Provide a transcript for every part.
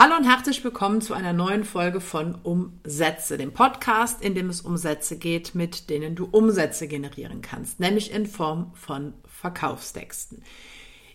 Hallo und herzlich willkommen zu einer neuen Folge von Umsätze, dem Podcast, in dem es um Sätze geht, mit denen du Umsätze generieren kannst, nämlich in Form von Verkaufstexten.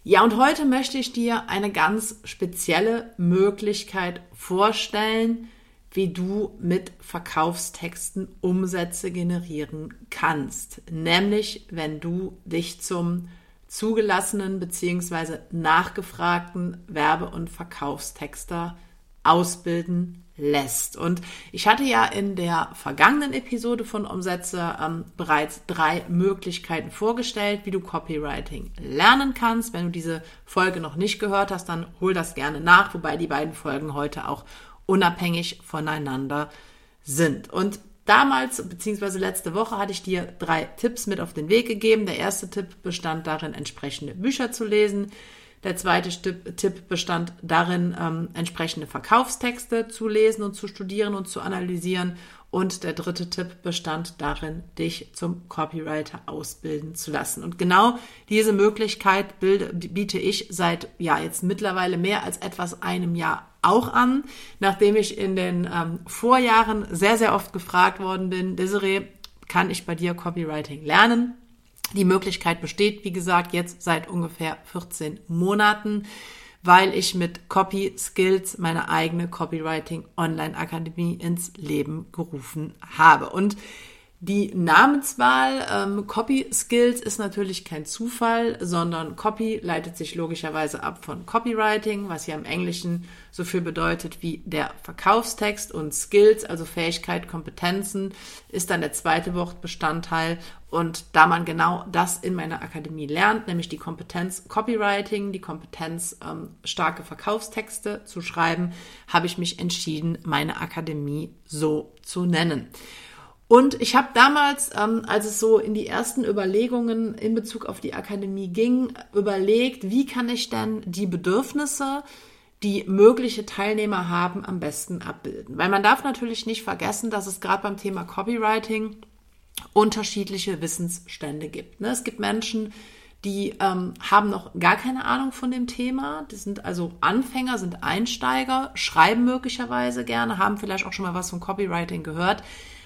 Ja, und heute möchte ich dir eine ganz spezielle Möglichkeit vorstellen, wie du mit Verkaufstexten Umsätze generieren kannst. Nämlich, wenn du dich zum zugelassenen bzw. nachgefragten Werbe- und Verkaufstexter ausbilden lässt. Und ich hatte ja in der vergangenen Episode von Umsätze ähm, bereits drei Möglichkeiten vorgestellt, wie du Copywriting lernen kannst. Wenn du diese Folge noch nicht gehört hast, dann hol das gerne nach, wobei die beiden Folgen heute auch unabhängig voneinander sind. Und Damals, beziehungsweise letzte Woche, hatte ich dir drei Tipps mit auf den Weg gegeben. Der erste Tipp bestand darin, entsprechende Bücher zu lesen. Der zweite Tipp bestand darin, ähm, entsprechende Verkaufstexte zu lesen und zu studieren und zu analysieren. Und der dritte Tipp bestand darin, dich zum Copywriter ausbilden zu lassen. Und genau diese Möglichkeit biete ich seit, ja, jetzt mittlerweile mehr als etwas einem Jahr auch an, nachdem ich in den ähm, Vorjahren sehr, sehr oft gefragt worden bin, Desiree, kann ich bei dir Copywriting lernen? Die Möglichkeit besteht, wie gesagt, jetzt seit ungefähr 14 Monaten, weil ich mit Copy Skills meine eigene Copywriting Online Akademie ins Leben gerufen habe. Und die Namenswahl ähm, Copy Skills ist natürlich kein Zufall, sondern Copy leitet sich logischerweise ab von Copywriting, was ja im Englischen so viel bedeutet wie der Verkaufstext und Skills, also Fähigkeit, Kompetenzen, ist dann der zweite Wortbestandteil. Und da man genau das in meiner Akademie lernt, nämlich die Kompetenz Copywriting, die Kompetenz ähm, starke Verkaufstexte zu schreiben, habe ich mich entschieden, meine Akademie so zu nennen. Und ich habe damals, ähm, als es so in die ersten Überlegungen in Bezug auf die Akademie ging, überlegt, wie kann ich denn die Bedürfnisse, die mögliche Teilnehmer haben, am besten abbilden. Weil man darf natürlich nicht vergessen, dass es gerade beim Thema Copywriting unterschiedliche Wissensstände gibt. Ne? Es gibt Menschen, die ähm, haben noch gar keine Ahnung von dem Thema. Die sind also Anfänger, sind Einsteiger, schreiben möglicherweise gerne, haben vielleicht auch schon mal was von Copywriting gehört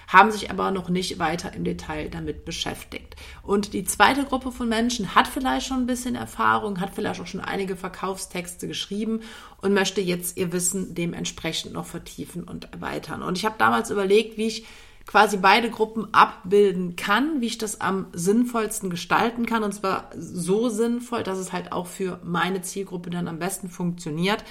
haben sich aber noch nicht weiter im Detail damit beschäftigt. Und die zweite Gruppe von Menschen hat vielleicht schon ein bisschen Erfahrung, hat vielleicht auch schon einige Verkaufstexte geschrieben und möchte jetzt ihr Wissen dementsprechend noch vertiefen und erweitern. Und ich habe damals überlegt, wie ich quasi beide Gruppen abbilden kann, wie ich das am sinnvollsten gestalten kann. Und zwar so sinnvoll, dass es halt auch für meine Zielgruppe dann am besten funktioniert.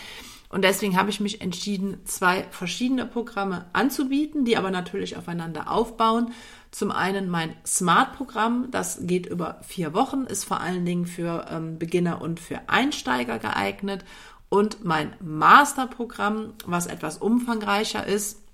Und deswegen habe ich mich entschieden, zwei verschiedene Programme anzubieten, die aber natürlich aufeinander aufbauen. Zum einen mein Smart-Programm, das geht über vier Wochen, ist vor allen Dingen für ähm, Beginner und für Einsteiger geeignet. Und mein Master-Programm, was etwas umfangreicher ist,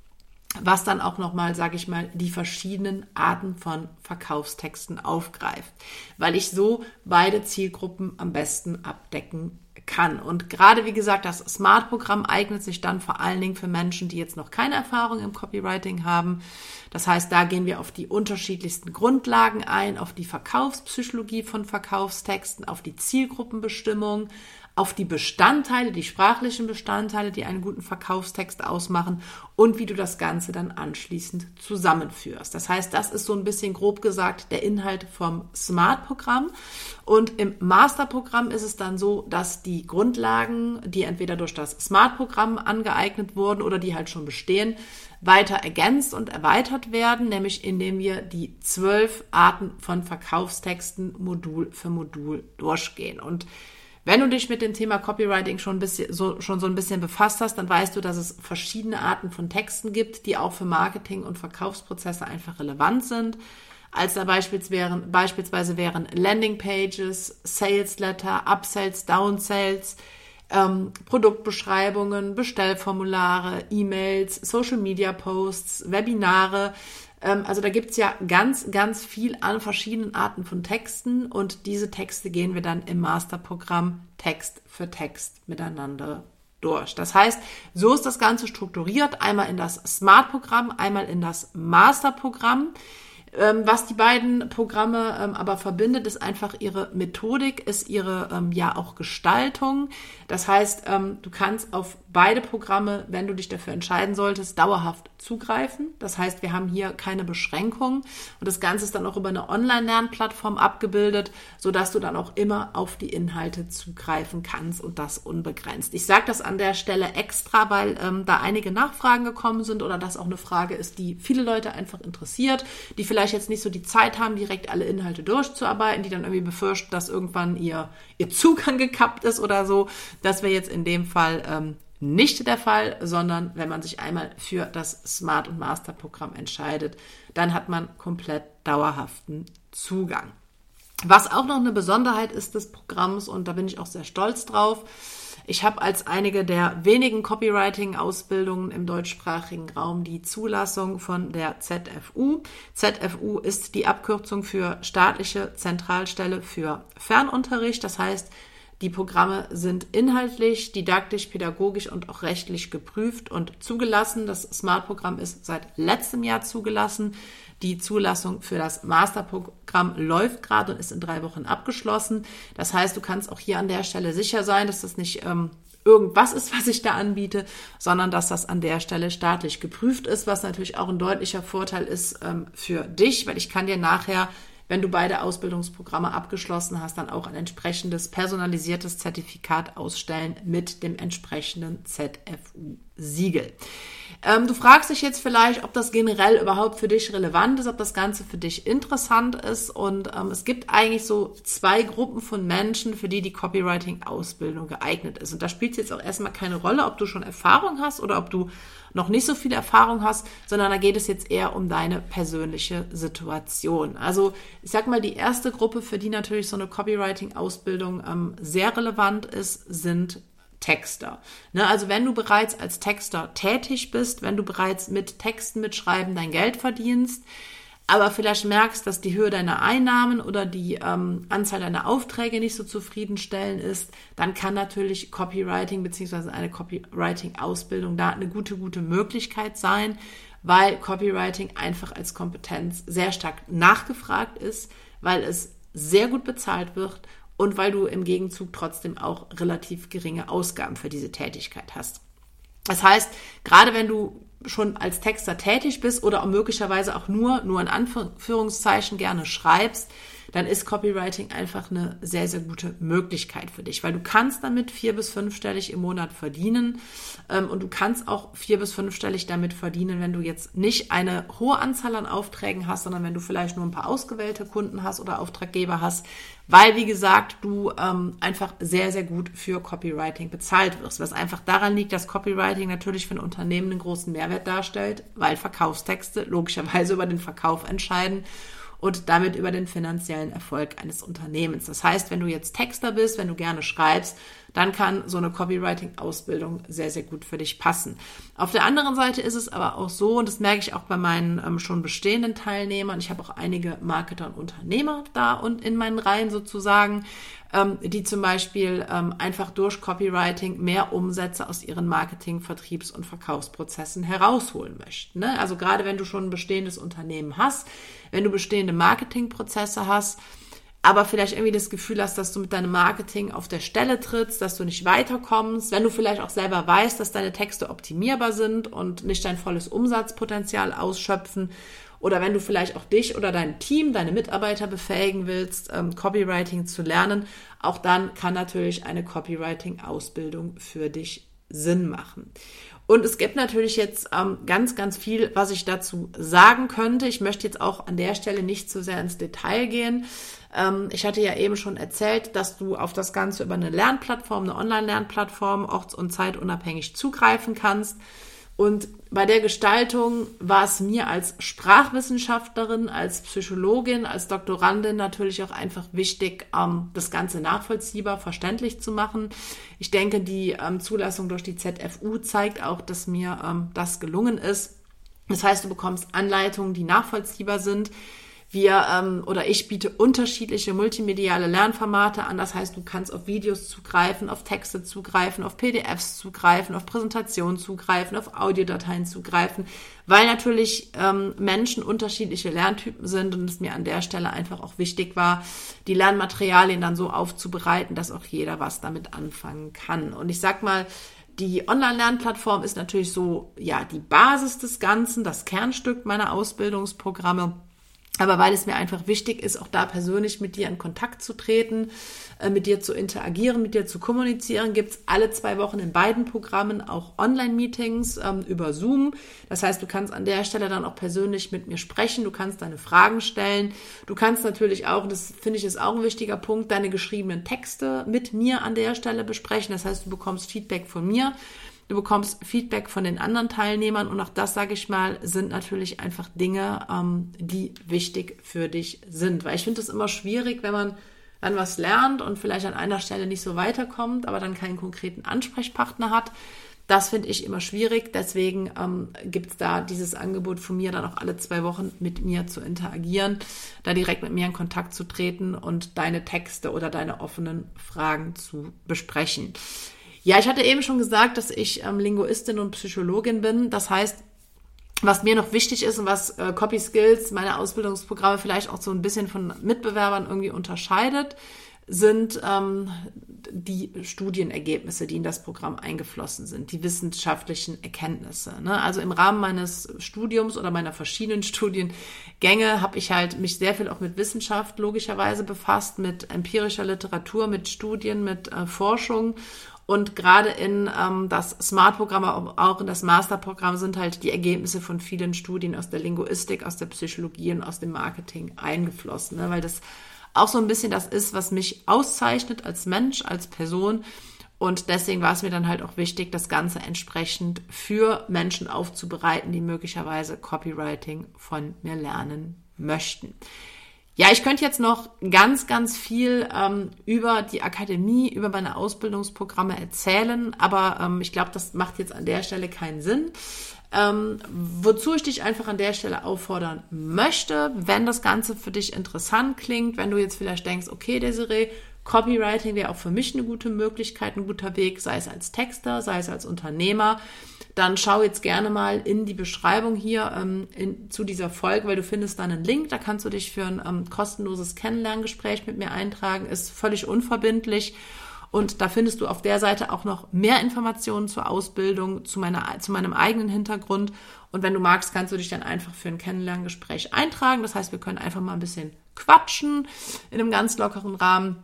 was dann auch nochmal, sage ich mal, die verschiedenen Arten von Verkaufstexten aufgreift, weil ich so beide Zielgruppen am besten abdecken kann. Und gerade wie gesagt, das Smart-Programm eignet sich dann vor allen Dingen für Menschen, die jetzt noch keine Erfahrung im Copywriting haben. Das heißt, da gehen wir auf die unterschiedlichsten Grundlagen ein, auf die Verkaufspsychologie von Verkaufstexten, auf die Zielgruppenbestimmung, auf die Bestandteile, die sprachlichen Bestandteile, die einen guten Verkaufstext ausmachen und wie du das Ganze dann anschließend zusammenführst. Das heißt, das ist so ein bisschen grob gesagt der Inhalt vom Smart-Programm. Und im Master-Programm ist es dann so, dass die Grundlagen, die entweder durch das Smart-Programm angeeignet wurden oder die halt schon bestehen, weiter ergänzt und erweitert werden, nämlich indem wir die zwölf Arten von Verkaufstexten Modul für Modul durchgehen. Und wenn du dich mit dem Thema Copywriting schon, bisschen, so, schon so ein bisschen befasst hast, dann weißt du, dass es verschiedene Arten von Texten gibt, die auch für Marketing und Verkaufsprozesse einfach relevant sind. Als da beispielsweise wären, Landingpages, Sales Letter, Upsells, Downsells, ähm, Produktbeschreibungen, Bestellformulare, E-Mails, Social Media Posts, Webinare, also da gibt's ja ganz, ganz viel an verschiedenen Arten von Texten und diese Texte gehen wir dann im Masterprogramm Text für Text miteinander durch. Das heißt, so ist das Ganze strukturiert, einmal in das Smart-Programm, einmal in das Master-Programm. Ähm, was die beiden Programme ähm, aber verbindet, ist einfach ihre Methodik, ist ihre ähm, ja auch Gestaltung. Das heißt, ähm, du kannst auf beide Programme, wenn du dich dafür entscheiden solltest, dauerhaft zugreifen. Das heißt, wir haben hier keine Beschränkungen und das Ganze ist dann auch über eine Online-Lernplattform abgebildet, sodass du dann auch immer auf die Inhalte zugreifen kannst und das unbegrenzt. Ich sage das an der Stelle extra, weil ähm, da einige Nachfragen gekommen sind oder das auch eine Frage ist, die viele Leute einfach interessiert, die vielleicht vielleicht jetzt nicht so die Zeit haben, direkt alle Inhalte durchzuarbeiten, die dann irgendwie befürchten, dass irgendwann ihr, ihr Zugang gekappt ist oder so. Das wäre jetzt in dem Fall ähm, nicht der Fall, sondern wenn man sich einmal für das Smart- und Master-Programm entscheidet, dann hat man komplett dauerhaften Zugang. Was auch noch eine Besonderheit ist des Programms, und da bin ich auch sehr stolz drauf, ich habe als einige der wenigen Copywriting-Ausbildungen im deutschsprachigen Raum die Zulassung von der ZFU. ZFU ist die Abkürzung für staatliche Zentralstelle für Fernunterricht. Das heißt, die Programme sind inhaltlich, didaktisch, pädagogisch und auch rechtlich geprüft und zugelassen. Das Smart-Programm ist seit letztem Jahr zugelassen. Die Zulassung für das Masterprogramm läuft gerade und ist in drei Wochen abgeschlossen. Das heißt, du kannst auch hier an der Stelle sicher sein, dass das nicht ähm, irgendwas ist, was ich da anbiete, sondern dass das an der Stelle staatlich geprüft ist, was natürlich auch ein deutlicher Vorteil ist ähm, für dich, weil ich kann dir nachher wenn du beide Ausbildungsprogramme abgeschlossen hast, dann auch ein entsprechendes personalisiertes Zertifikat ausstellen mit dem entsprechenden ZFU-Siegel. Ähm, du fragst dich jetzt vielleicht, ob das generell überhaupt für dich relevant ist, ob das Ganze für dich interessant ist. Und ähm, es gibt eigentlich so zwei Gruppen von Menschen, für die die Copywriting-Ausbildung geeignet ist. Und da spielt es jetzt auch erstmal keine Rolle, ob du schon Erfahrung hast oder ob du noch nicht so viel Erfahrung hast, sondern da geht es jetzt eher um deine persönliche Situation. Also ich sag mal, die erste Gruppe, für die natürlich so eine Copywriting-Ausbildung ähm, sehr relevant ist, sind Texter. Ne, also wenn du bereits als Texter tätig bist, wenn du bereits mit Texten mitschreiben dein Geld verdienst, aber vielleicht merkst, dass die Höhe deiner Einnahmen oder die ähm, Anzahl deiner Aufträge nicht so zufriedenstellend ist, dann kann natürlich Copywriting bzw. eine Copywriting-Ausbildung da eine gute, gute Möglichkeit sein, weil Copywriting einfach als Kompetenz sehr stark nachgefragt ist, weil es sehr gut bezahlt wird und weil du im Gegenzug trotzdem auch relativ geringe Ausgaben für diese Tätigkeit hast. Das heißt, gerade wenn du schon als Texter tätig bist oder auch möglicherweise auch nur, nur in Anführungszeichen gerne schreibst, dann ist Copywriting einfach eine sehr, sehr gute Möglichkeit für dich, weil du kannst damit vier bis fünfstellig im Monat verdienen ähm, und du kannst auch vier bis fünfstellig damit verdienen, wenn du jetzt nicht eine hohe Anzahl an Aufträgen hast, sondern wenn du vielleicht nur ein paar ausgewählte Kunden hast oder Auftraggeber hast, weil, wie gesagt, du ähm, einfach sehr, sehr gut für Copywriting bezahlt wirst, was einfach daran liegt, dass Copywriting natürlich für ein Unternehmen einen großen Mehrwert darstellt, weil Verkaufstexte logischerweise über den Verkauf entscheiden und damit über den finanziellen Erfolg eines Unternehmens. Das heißt, wenn du jetzt Texter bist, wenn du gerne schreibst, dann kann so eine Copywriting-Ausbildung sehr, sehr gut für dich passen. Auf der anderen Seite ist es aber auch so, und das merke ich auch bei meinen ähm, schon bestehenden Teilnehmern, ich habe auch einige Marketer und Unternehmer da und in meinen Reihen sozusagen, ähm, die zum Beispiel ähm, einfach durch Copywriting mehr Umsätze aus ihren Marketing-, Vertriebs- und Verkaufsprozessen herausholen möchten. Ne? Also gerade wenn du schon ein bestehendes Unternehmen hast, wenn du bestehende Marketingprozesse hast, aber vielleicht irgendwie das Gefühl hast, dass du mit deinem Marketing auf der Stelle trittst, dass du nicht weiterkommst, wenn du vielleicht auch selber weißt, dass deine Texte optimierbar sind und nicht dein volles Umsatzpotenzial ausschöpfen. Oder wenn du vielleicht auch dich oder dein Team, deine Mitarbeiter befähigen willst, ähm, Copywriting zu lernen, auch dann kann natürlich eine Copywriting-Ausbildung für dich Sinn machen. Und es gibt natürlich jetzt ähm, ganz, ganz viel, was ich dazu sagen könnte. Ich möchte jetzt auch an der Stelle nicht zu sehr ins Detail gehen. Ähm, ich hatte ja eben schon erzählt, dass du auf das Ganze über eine Lernplattform, eine Online-Lernplattform orts- und zeitunabhängig zugreifen kannst. Und bei der Gestaltung war es mir als Sprachwissenschaftlerin, als Psychologin, als Doktorandin natürlich auch einfach wichtig, ähm, das Ganze nachvollziehbar, verständlich zu machen. Ich denke, die ähm, Zulassung durch die ZFU zeigt auch, dass mir ähm, das gelungen ist. Das heißt, du bekommst Anleitungen, die nachvollziehbar sind. Wir ähm, oder ich biete unterschiedliche multimediale Lernformate an. Das heißt, du kannst auf Videos zugreifen, auf Texte zugreifen, auf PDFs zugreifen, auf Präsentationen zugreifen, auf Audiodateien zugreifen, weil natürlich ähm, Menschen unterschiedliche Lerntypen sind und es mir an der Stelle einfach auch wichtig war, die Lernmaterialien dann so aufzubereiten, dass auch jeder was damit anfangen kann. Und ich sag mal, die Online-Lernplattform ist natürlich so, ja, die Basis des Ganzen, das Kernstück meiner Ausbildungsprogramme. Aber weil es mir einfach wichtig ist, auch da persönlich mit dir in Kontakt zu treten, äh, mit dir zu interagieren, mit dir zu kommunizieren, gibt's alle zwei Wochen in beiden Programmen auch Online-Meetings ähm, über Zoom. Das heißt, du kannst an der Stelle dann auch persönlich mit mir sprechen, du kannst deine Fragen stellen. Du kannst natürlich auch, das finde ich ist auch ein wichtiger Punkt, deine geschriebenen Texte mit mir an der Stelle besprechen. Das heißt, du bekommst Feedback von mir. Du bekommst Feedback von den anderen Teilnehmern und auch das, sage ich mal, sind natürlich einfach Dinge, ähm, die wichtig für dich sind. Weil ich finde es immer schwierig, wenn man dann was lernt und vielleicht an einer Stelle nicht so weiterkommt, aber dann keinen konkreten Ansprechpartner hat. Das finde ich immer schwierig. Deswegen ähm, gibt es da dieses Angebot von mir, dann auch alle zwei Wochen mit mir zu interagieren, da direkt mit mir in Kontakt zu treten und deine Texte oder deine offenen Fragen zu besprechen. Ja, ich hatte eben schon gesagt, dass ich ähm, Linguistin und Psychologin bin. Das heißt, was mir noch wichtig ist und was äh, Copy Skills, meine Ausbildungsprogramme vielleicht auch so ein bisschen von Mitbewerbern irgendwie unterscheidet, sind ähm, die Studienergebnisse, die in das Programm eingeflossen sind, die wissenschaftlichen Erkenntnisse. Ne? Also im Rahmen meines Studiums oder meiner verschiedenen Studiengänge habe ich halt mich sehr viel auch mit Wissenschaft logischerweise befasst, mit empirischer Literatur, mit Studien, mit äh, Forschung und gerade in ähm, das Smart-Programm, auch in das Master-Programm sind halt die Ergebnisse von vielen Studien aus der Linguistik, aus der Psychologie und aus dem Marketing eingeflossen, ne? weil das auch so ein bisschen das ist, was mich auszeichnet als Mensch, als Person. Und deswegen war es mir dann halt auch wichtig, das Ganze entsprechend für Menschen aufzubereiten, die möglicherweise Copywriting von mir lernen möchten. Ja, ich könnte jetzt noch ganz, ganz viel ähm, über die Akademie, über meine Ausbildungsprogramme erzählen, aber ähm, ich glaube, das macht jetzt an der Stelle keinen Sinn. Ähm, wozu ich dich einfach an der Stelle auffordern möchte, wenn das Ganze für dich interessant klingt, wenn du jetzt vielleicht denkst, okay, Desiree, Copywriting wäre auch für mich eine gute Möglichkeit, ein guter Weg, sei es als Texter, sei es als Unternehmer. Dann schau jetzt gerne mal in die Beschreibung hier ähm, in, zu dieser Folge, weil du findest dann einen Link. Da kannst du dich für ein ähm, kostenloses Kennenlerngespräch mit mir eintragen. Ist völlig unverbindlich. Und da findest du auf der Seite auch noch mehr Informationen zur Ausbildung, zu, meiner, zu meinem eigenen Hintergrund. Und wenn du magst, kannst du dich dann einfach für ein Kennenlerngespräch eintragen. Das heißt, wir können einfach mal ein bisschen quatschen in einem ganz lockeren Rahmen.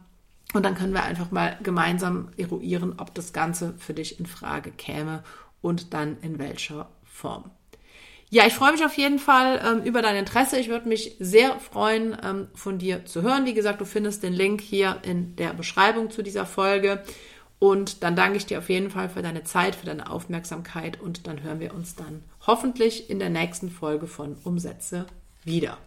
Und dann können wir einfach mal gemeinsam eruieren, ob das Ganze für dich in Frage käme und dann in welcher Form. Ja, ich freue mich auf jeden Fall ähm, über dein Interesse. Ich würde mich sehr freuen, ähm, von dir zu hören. Wie gesagt, du findest den Link hier in der Beschreibung zu dieser Folge. Und dann danke ich dir auf jeden Fall für deine Zeit, für deine Aufmerksamkeit und dann hören wir uns dann hoffentlich in der nächsten Folge von Umsätze wieder.